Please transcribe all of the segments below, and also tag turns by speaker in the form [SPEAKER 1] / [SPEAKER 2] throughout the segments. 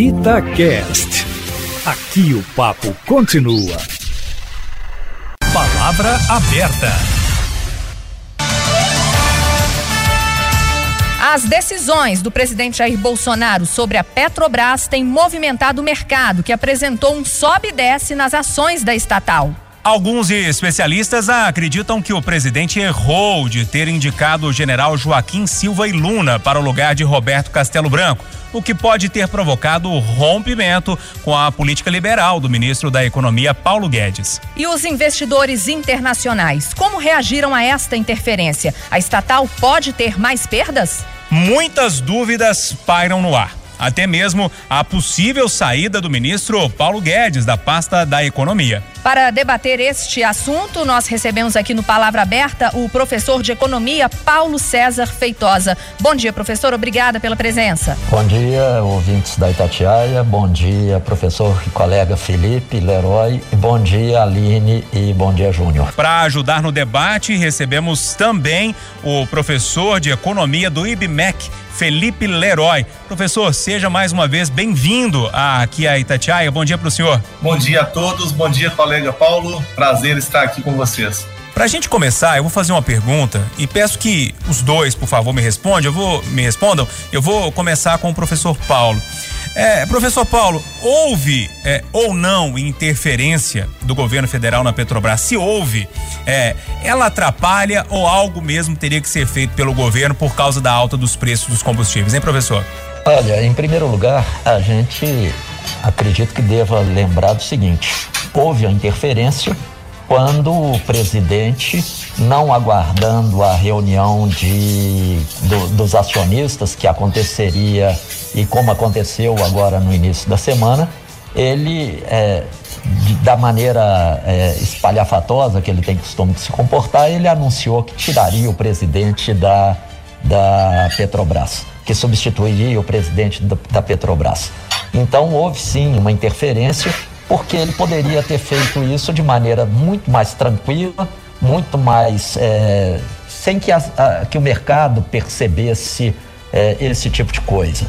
[SPEAKER 1] Itacast. Aqui o papo continua. Palavra aberta.
[SPEAKER 2] As decisões do presidente Jair Bolsonaro sobre a Petrobras têm movimentado o mercado, que apresentou um sobe e desce nas ações da estatal.
[SPEAKER 3] Alguns especialistas acreditam que o presidente errou de ter indicado o general Joaquim Silva e Luna para o lugar de Roberto Castelo Branco, o que pode ter provocado o rompimento com a política liberal do ministro da Economia, Paulo Guedes.
[SPEAKER 2] E os investidores internacionais, como reagiram a esta interferência? A estatal pode ter mais perdas?
[SPEAKER 3] Muitas dúvidas pairam no ar até mesmo a possível saída do ministro Paulo Guedes da pasta da Economia.
[SPEAKER 2] Para debater este assunto, nós recebemos aqui no Palavra Aberta o professor de Economia Paulo César Feitosa. Bom dia, professor. Obrigada pela presença.
[SPEAKER 4] Bom dia, ouvintes da Itatiaia. Bom dia, professor e colega Felipe Leroy. E bom dia, Aline e bom dia, Júnior.
[SPEAKER 3] Para ajudar no debate, recebemos também o professor de Economia do IBMEC, Felipe Leroy. Professor, seja mais uma vez bem-vindo aqui a Itatiaia. Bom dia para o senhor.
[SPEAKER 5] Bom dia a todos, bom dia, colega Paulo. Prazer estar aqui com vocês.
[SPEAKER 3] Para a gente começar, eu vou fazer uma pergunta e peço que os dois, por favor, me respondam. Eu vou me respondam. Eu vou começar com o professor Paulo. É, professor Paulo, houve é, ou não interferência do governo federal na Petrobras? Se houve, é, ela atrapalha ou algo mesmo teria que ser feito pelo governo por causa da alta dos preços dos combustíveis, hein, professor?
[SPEAKER 4] Olha, em primeiro lugar, a gente acredito que deva lembrar do seguinte: houve a interferência quando o presidente, não aguardando a reunião de, do, dos acionistas que aconteceria e como aconteceu agora no início da semana, ele, é, de, da maneira é, espalhafatosa que ele tem costume de se comportar, ele anunciou que tiraria o presidente da, da Petrobras, que substituiria o presidente da, da Petrobras. Então houve sim uma interferência porque ele poderia ter feito isso de maneira muito mais tranquila, muito mais. É, sem que, a, que, o mercado percebesse é, esse tipo de coisa.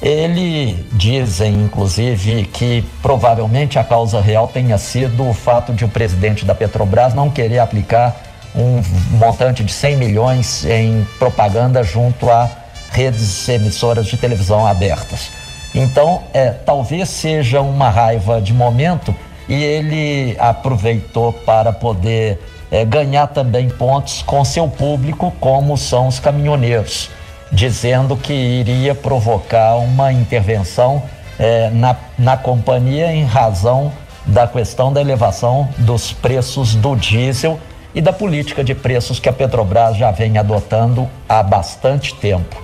[SPEAKER 4] Ele dizem, inclusive, que provavelmente a causa real tenha sido o fato de o presidente da Petrobras não querer aplicar um montante de 100 milhões em propaganda junto a redes emissoras de televisão abertas. Então, é, talvez seja uma raiva de momento e ele aproveitou para poder é, ganhar também pontos com seu público, como são os caminhoneiros, dizendo que iria provocar uma intervenção é, na, na companhia em razão da questão da elevação dos preços do diesel e da política de preços que a Petrobras já vem adotando há bastante tempo.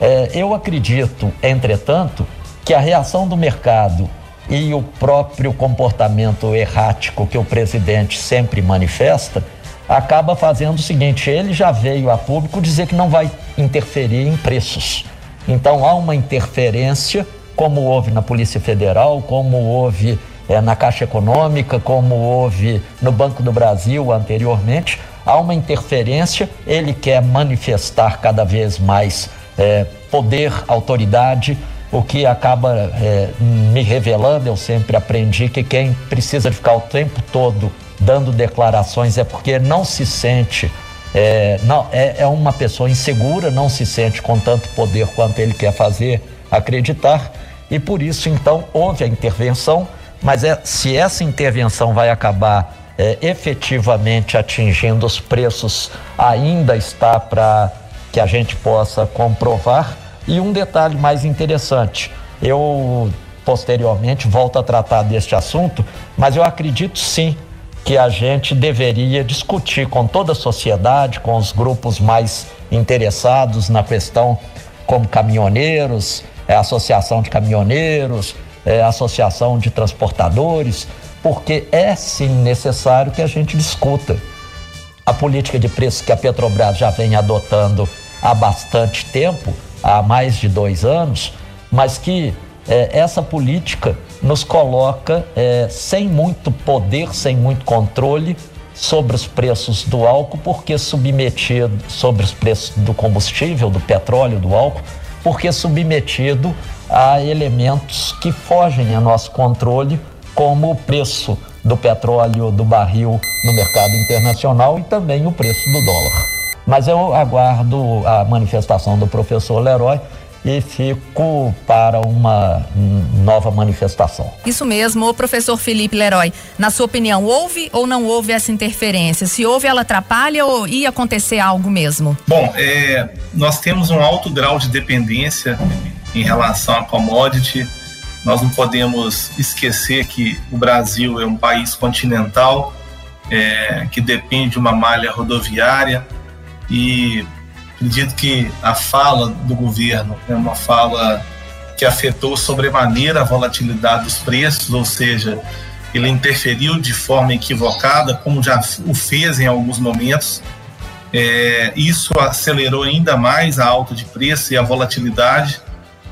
[SPEAKER 4] É, eu acredito, entretanto, que a reação do mercado e o próprio comportamento errático que o presidente sempre manifesta acaba fazendo o seguinte: ele já veio a público dizer que não vai interferir em preços. Então há uma interferência, como houve na Polícia Federal, como houve é, na Caixa Econômica, como houve no Banco do Brasil anteriormente. Há uma interferência, ele quer manifestar cada vez mais é, poder, autoridade o que acaba é, me revelando, eu sempre aprendi que quem precisa ficar o tempo todo dando declarações é porque não se sente, é, não, é, é uma pessoa insegura, não se sente com tanto poder quanto ele quer fazer acreditar, e por isso então houve a intervenção, mas é, se essa intervenção vai acabar é, efetivamente atingindo os preços, ainda está para que a gente possa comprovar e um detalhe mais interessante, eu posteriormente volto a tratar deste assunto, mas eu acredito sim que a gente deveria discutir com toda a sociedade, com os grupos mais interessados na questão, como caminhoneiros, é, associação de caminhoneiros, é, associação de transportadores, porque é sim necessário que a gente discuta a política de preços que a Petrobras já vem adotando há bastante tempo há mais de dois anos, mas que é, essa política nos coloca é, sem muito poder, sem muito controle sobre os preços do álcool, porque submetido sobre os preços do combustível, do petróleo, do álcool, porque submetido a elementos que fogem a nosso controle, como o preço do petróleo do barril no mercado internacional e também o preço do dólar. Mas eu aguardo a manifestação do professor Leroy e fico para uma nova manifestação.
[SPEAKER 2] Isso mesmo, o professor Felipe Leroy. Na sua opinião, houve ou não houve essa interferência? Se houve, ela atrapalha ou ia acontecer algo mesmo?
[SPEAKER 5] Bom, é, nós temos um alto grau de dependência em relação à commodity. Nós não podemos esquecer que o Brasil é um país continental é, que depende de uma malha rodoviária e acredito que a fala do governo é uma fala que afetou sobremaneira a volatilidade dos preços, ou seja, ele interferiu de forma equivocada, como já o fez em alguns momentos. É, isso acelerou ainda mais a alta de preço e a volatilidade,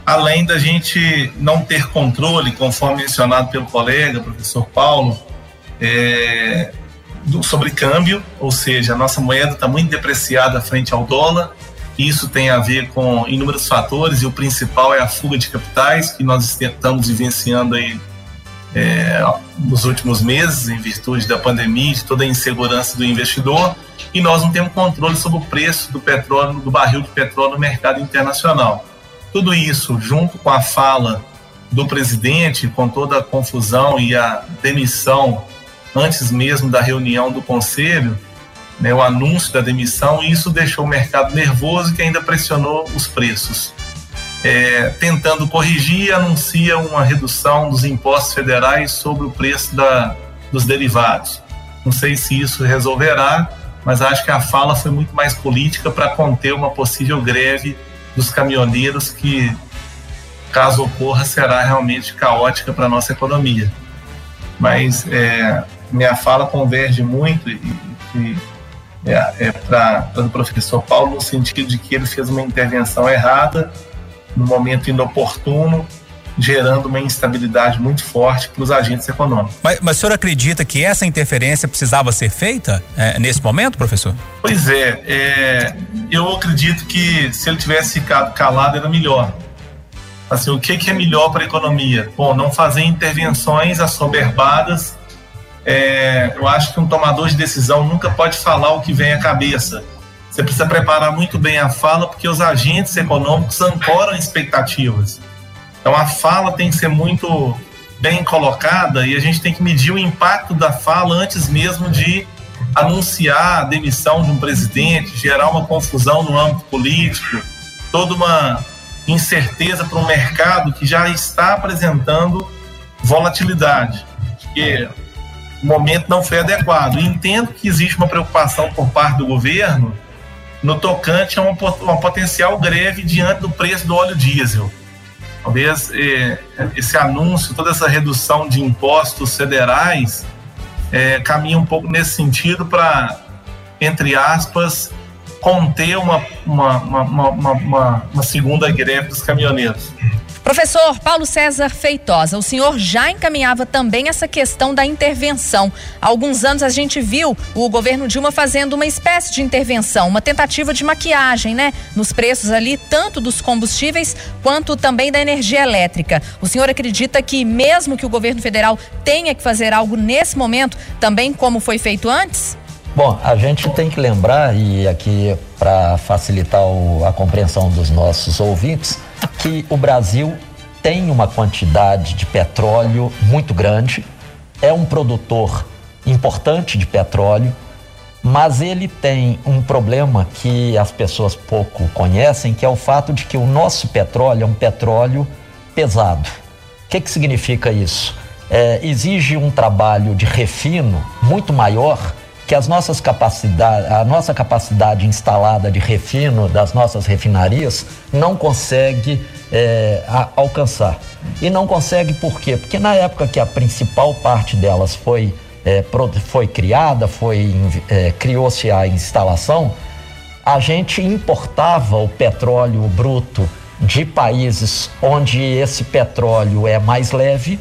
[SPEAKER 5] além da gente não ter controle, conforme mencionado pelo colega, professor Paulo, é, do, sobre câmbio, ou seja, a nossa moeda está muito depreciada frente ao dólar. Isso tem a ver com inúmeros fatores e o principal é a fuga de capitais que nós estamos vivenciando aí é, nos últimos meses em virtude da pandemia, de toda a insegurança do investidor e nós não temos controle sobre o preço do petróleo, do barril de petróleo no mercado internacional. Tudo isso, junto com a fala do presidente, com toda a confusão e a demissão antes mesmo da reunião do conselho, né, o anúncio da demissão, e isso deixou o mercado nervoso que ainda pressionou os preços. É, tentando corrigir, anuncia uma redução dos impostos federais sobre o preço da, dos derivados. Não sei se isso resolverá, mas acho que a fala foi muito mais política para conter uma possível greve dos caminhoneiros que, caso ocorra, será realmente caótica para a nossa economia. Mas é, minha fala converge muito e, e é, é para o professor Paulo no sentido de que ele fez uma intervenção errada no momento inoportuno, gerando uma instabilidade muito forte para os agentes econômicos.
[SPEAKER 3] Mas, mas o senhor acredita que essa interferência precisava ser feita é, nesse momento, professor?
[SPEAKER 5] Pois é, é, eu acredito que se ele tivesse ficado calado era melhor. Assim, o que, que é melhor para a economia? Bom, não fazer intervenções assoberbadas é, eu acho que um tomador de decisão nunca pode falar o que vem à cabeça. Você precisa preparar muito bem a fala, porque os agentes econômicos ancoram expectativas. Então a fala tem que ser muito bem colocada e a gente tem que medir o impacto da fala antes mesmo de anunciar a demissão de um presidente, gerar uma confusão no âmbito político, toda uma incerteza para um mercado que já está apresentando volatilidade. Porque o momento não foi adequado. Entendo que existe uma preocupação por parte do governo no tocante a uma, uma potencial greve diante do preço do óleo diesel. Talvez eh, esse anúncio, toda essa redução de impostos federais, eh, caminha um pouco nesse sentido para, entre aspas, conter uma, uma, uma, uma, uma segunda greve dos caminhoneiros.
[SPEAKER 2] Professor Paulo César Feitosa, o senhor já encaminhava também essa questão da intervenção. Há alguns anos a gente viu o governo Dilma fazendo uma espécie de intervenção, uma tentativa de maquiagem, né? Nos preços ali, tanto dos combustíveis quanto também da energia elétrica. O senhor acredita que, mesmo que o governo federal tenha que fazer algo nesse momento, também como foi feito antes?
[SPEAKER 4] Bom, a gente tem que lembrar, e aqui para facilitar o, a compreensão dos nossos ouvintes, que o Brasil tem uma quantidade de petróleo muito grande, é um produtor importante de petróleo, mas ele tem um problema que as pessoas pouco conhecem, que é o fato de que o nosso petróleo é um petróleo pesado. O que, que significa isso? É, exige um trabalho de refino muito maior que as nossas capacidades, a nossa capacidade instalada de refino das nossas refinarias não consegue é, a, alcançar. E não consegue por quê? Porque na época que a principal parte delas foi, é, foi criada, foi, é, criou-se a instalação, a gente importava o petróleo bruto de países onde esse petróleo é mais leve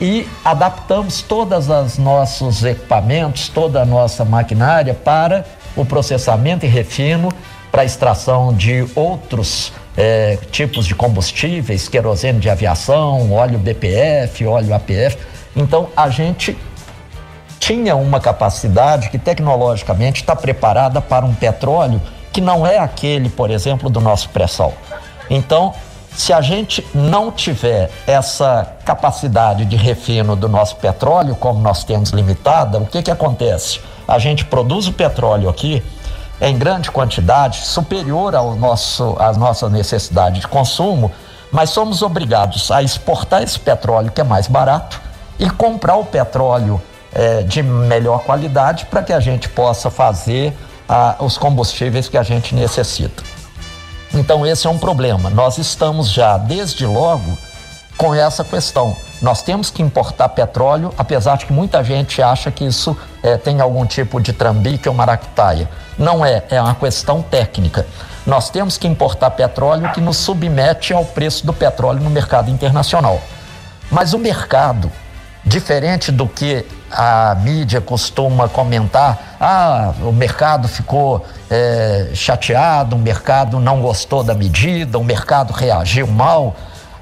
[SPEAKER 4] e adaptamos todos os nossos equipamentos, toda a nossa maquinária para o processamento e refino, para a extração de outros é, tipos de combustíveis, querosene de aviação, óleo BPF, óleo APF. Então a gente tinha uma capacidade que tecnologicamente está preparada para um petróleo que não é aquele, por exemplo, do nosso pré-sal. Então, se a gente não tiver essa capacidade de refino do nosso petróleo, como nós temos limitada, o que, que acontece? A gente produz o petróleo aqui em grande quantidade, superior ao nosso, às nossas necessidades de consumo, mas somos obrigados a exportar esse petróleo que é mais barato e comprar o petróleo é, de melhor qualidade para que a gente possa fazer ah, os combustíveis que a gente necessita. Então, esse é um problema. Nós estamos já, desde logo, com essa questão. Nós temos que importar petróleo, apesar de que muita gente acha que isso é, tem algum tipo de trambique ou maracutaia. Não é, é uma questão técnica. Nós temos que importar petróleo que nos submete ao preço do petróleo no mercado internacional. Mas o mercado, diferente do que a mídia costuma comentar, ah, o mercado ficou é, chateado, o mercado não gostou da medida, o mercado reagiu mal.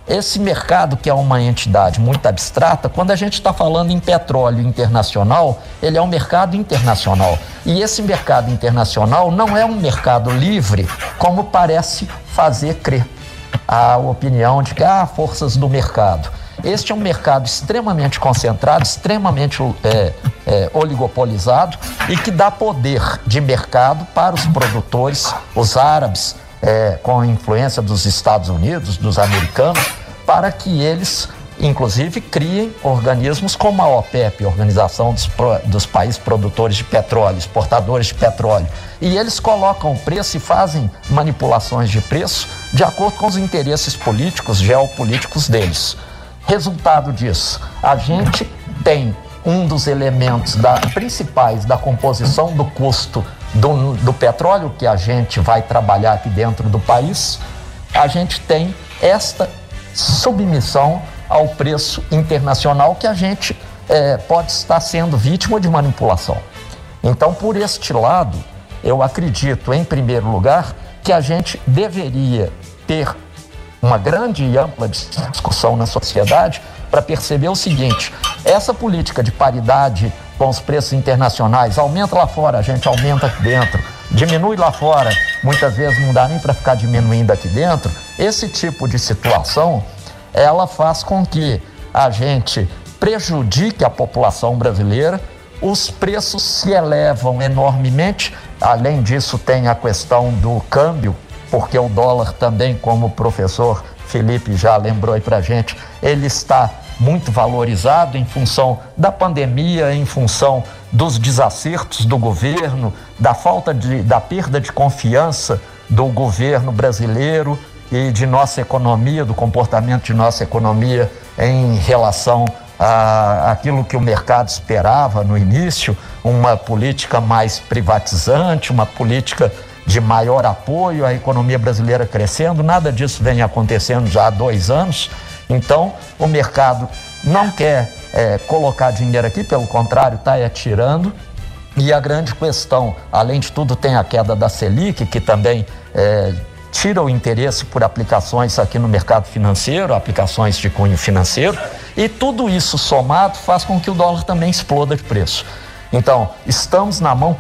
[SPEAKER 4] Esse mercado, que é uma entidade muito abstrata, quando a gente está falando em petróleo internacional, ele é um mercado internacional. E esse mercado internacional não é um mercado livre, como parece fazer crer a opinião de que há ah, forças do mercado. Este é um mercado extremamente concentrado, extremamente é, é, oligopolizado e que dá poder de mercado para os produtores, os árabes, é, com a influência dos Estados Unidos, dos americanos, para que eles, inclusive, criem organismos como a OPEP, Organização dos, dos Países Produtores de Petróleo, Exportadores de Petróleo. E eles colocam o preço e fazem manipulações de preço de acordo com os interesses políticos, geopolíticos deles. Resultado disso, a gente tem um dos elementos da, principais da composição do custo do, do petróleo que a gente vai trabalhar aqui dentro do país, a gente tem esta submissão ao preço internacional que a gente é, pode estar sendo vítima de manipulação. Então, por este lado, eu acredito, em primeiro lugar, que a gente deveria ter uma grande e ampla discussão na sociedade para perceber o seguinte: essa política de paridade com os preços internacionais aumenta lá fora, a gente aumenta aqui dentro, diminui lá fora, muitas vezes não dá nem para ficar diminuindo aqui dentro. Esse tipo de situação ela faz com que a gente prejudique a população brasileira, os preços se elevam enormemente. Além disso, tem a questão do câmbio, porque o dólar também, como o professor Felipe já lembrou aí para gente, ele está muito valorizado em função da pandemia, em função dos desacertos do governo, da falta de, da perda de confiança do governo brasileiro e de nossa economia, do comportamento de nossa economia em relação a aquilo que o mercado esperava no início, uma política mais privatizante, uma política de maior apoio à economia brasileira crescendo, nada disso vem acontecendo já há dois anos. Então, o mercado não quer é, colocar dinheiro aqui, pelo contrário, está atirando. E a grande questão, além de tudo, tem a queda da Selic, que também é, tira o interesse por aplicações aqui no mercado financeiro, aplicações de cunho financeiro, e tudo isso somado faz com que o dólar também exploda de preço. Então, estamos na mão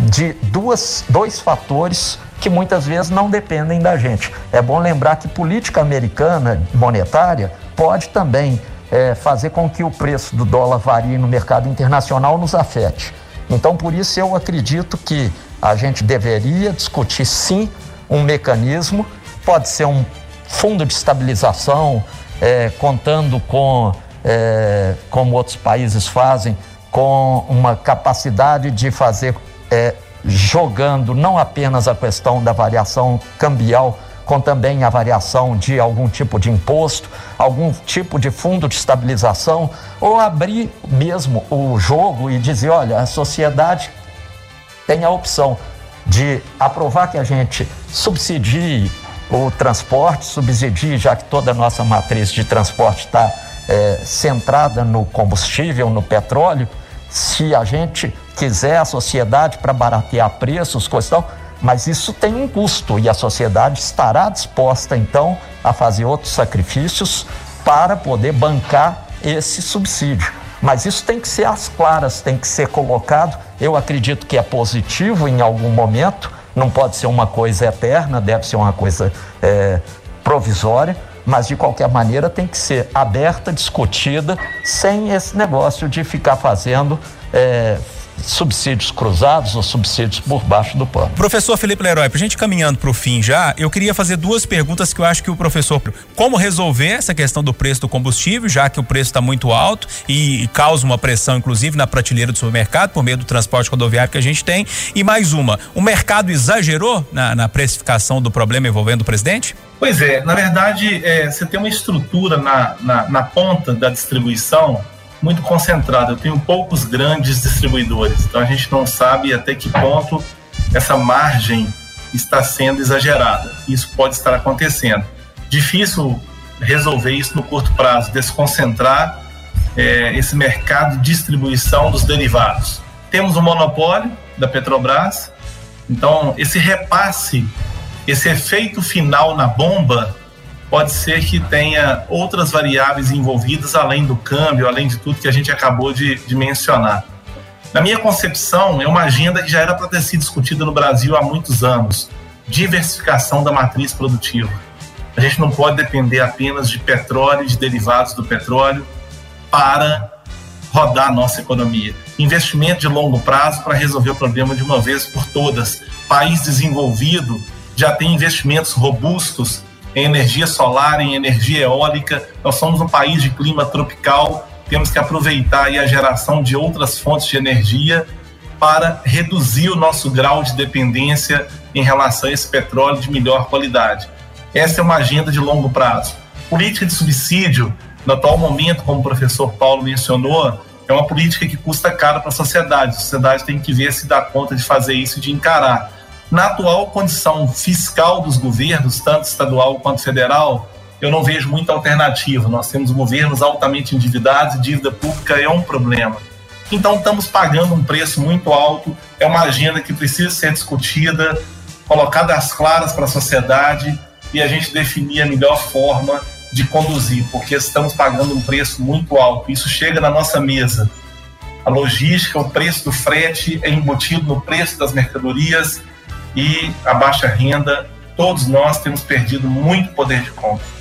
[SPEAKER 4] de duas, dois fatores que muitas vezes não dependem da gente. É bom lembrar que política americana monetária pode também é, fazer com que o preço do dólar varie no mercado internacional nos afete. Então, por isso, eu acredito que a gente deveria discutir sim um mecanismo, pode ser um fundo de estabilização, é, contando com, é, como outros países fazem, com uma capacidade de fazer, é, jogando não apenas a questão da variação cambial, com também a variação de algum tipo de imposto, algum tipo de fundo de estabilização, ou abrir mesmo o jogo e dizer: olha, a sociedade tem a opção de aprovar que a gente subsidie o transporte, subsidie, já que toda a nossa matriz de transporte está é, centrada no combustível, no petróleo, se a gente quiser a sociedade para baratear preços, questão, Mas isso tem um custo e a sociedade estará disposta então a fazer outros sacrifícios para poder bancar esse subsídio. Mas isso tem que ser às claras, tem que ser colocado. Eu acredito que é positivo em algum momento, não pode ser uma coisa eterna, deve ser uma coisa é, provisória, mas de qualquer maneira tem que ser aberta, discutida, sem esse negócio de ficar fazendo é, subsídios cruzados ou subsídios por baixo do pano.
[SPEAKER 3] Professor Felipe Leroy, para a gente caminhando para o fim já, eu queria fazer duas perguntas que eu acho que o professor. Como resolver essa questão do preço do combustível, já que o preço está muito alto e, e, causa uma pressão, inclusive, na prateleira do supermercado, por meio do transporte rodoviário que a gente tem. E mais uma: o mercado exagerou na, na precificação do problema envolvendo o presidente?
[SPEAKER 5] Pois é, na verdade, é, você tem uma estrutura na, na, na ponta da distribuição muito concentrada. Eu tenho poucos grandes distribuidores, então a gente não sabe até que ponto essa margem está sendo exagerada. Isso pode estar acontecendo. Difícil resolver isso no curto prazo, desconcentrar é, esse mercado de distribuição dos derivados. Temos o um monopólio da Petrobras, então esse repasse, esse efeito final na bomba pode ser que tenha outras variáveis envolvidas além do câmbio, além de tudo que a gente acabou de, de mencionar. Na minha concepção, é uma agenda que já era para ter sido discutida no Brasil há muitos anos diversificação da matriz produtiva. A gente não pode depender apenas de petróleo e de derivados do petróleo para rodar a nossa economia. Investimento de longo prazo para resolver o problema de uma vez por todas. País desenvolvido já tem investimentos robustos em energia solar, em energia eólica. Nós somos um país de clima tropical, temos que aproveitar a geração de outras fontes de energia para reduzir o nosso grau de dependência em relação a esse petróleo de melhor qualidade. Essa é uma agenda de longo prazo. Política de subsídio, no atual momento, como o professor Paulo mencionou, é uma política que custa caro para a sociedade. A sociedade tem que ver se dá conta de fazer isso de encarar. Na atual condição fiscal dos governos, tanto estadual quanto federal, eu não vejo muita alternativa. Nós temos governos altamente endividados e dívida pública é um problema. Então, estamos pagando um preço muito alto. É uma agenda que precisa ser discutida, colocada às claras para a sociedade e a gente definir a melhor forma de conduzir, porque estamos pagando um preço muito alto. Isso chega na nossa mesa. A logística, o preço do frete é embutido no preço das mercadorias e a baixa renda, todos nós temos perdido muito poder de compra.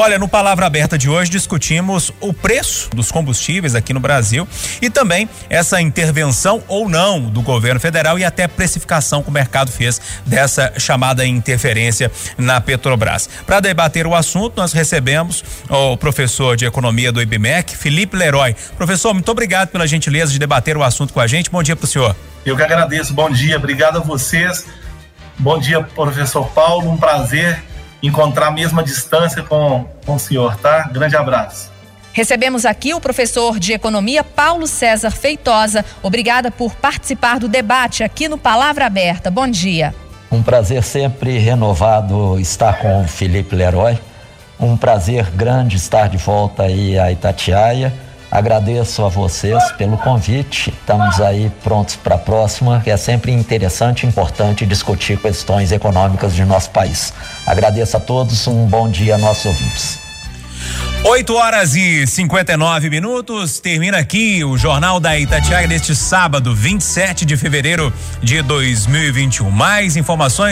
[SPEAKER 3] Olha, no Palavra Aberta de hoje discutimos o preço dos combustíveis aqui no Brasil e também essa intervenção ou não do governo federal e até a precificação que o mercado fez dessa chamada interferência na Petrobras. Para debater o assunto, nós recebemos o professor de economia do IBMEC, Felipe Leroy. Professor, muito obrigado pela gentileza de debater o assunto com a gente. Bom dia para o senhor.
[SPEAKER 5] Eu que agradeço. Bom dia. Obrigado a vocês Bom dia, professor Paulo. Um prazer encontrar a mesma distância com, com o senhor, tá? Grande abraço.
[SPEAKER 2] Recebemos aqui o professor de Economia Paulo César Feitosa. Obrigada por participar do debate aqui no Palavra Aberta. Bom dia.
[SPEAKER 4] Um prazer sempre renovado estar com o Felipe Leroy. Um prazer grande estar de volta aí a Itatiaia Agradeço a vocês pelo convite. Estamos aí prontos para a próxima, que é sempre interessante e importante discutir questões econômicas de nosso país. Agradeço a todos, um bom dia a nossos ouvintes.
[SPEAKER 3] 8 horas e 59 minutos. Termina aqui o Jornal da Itatiaia deste sábado, 27 de fevereiro de 2021. Mais informações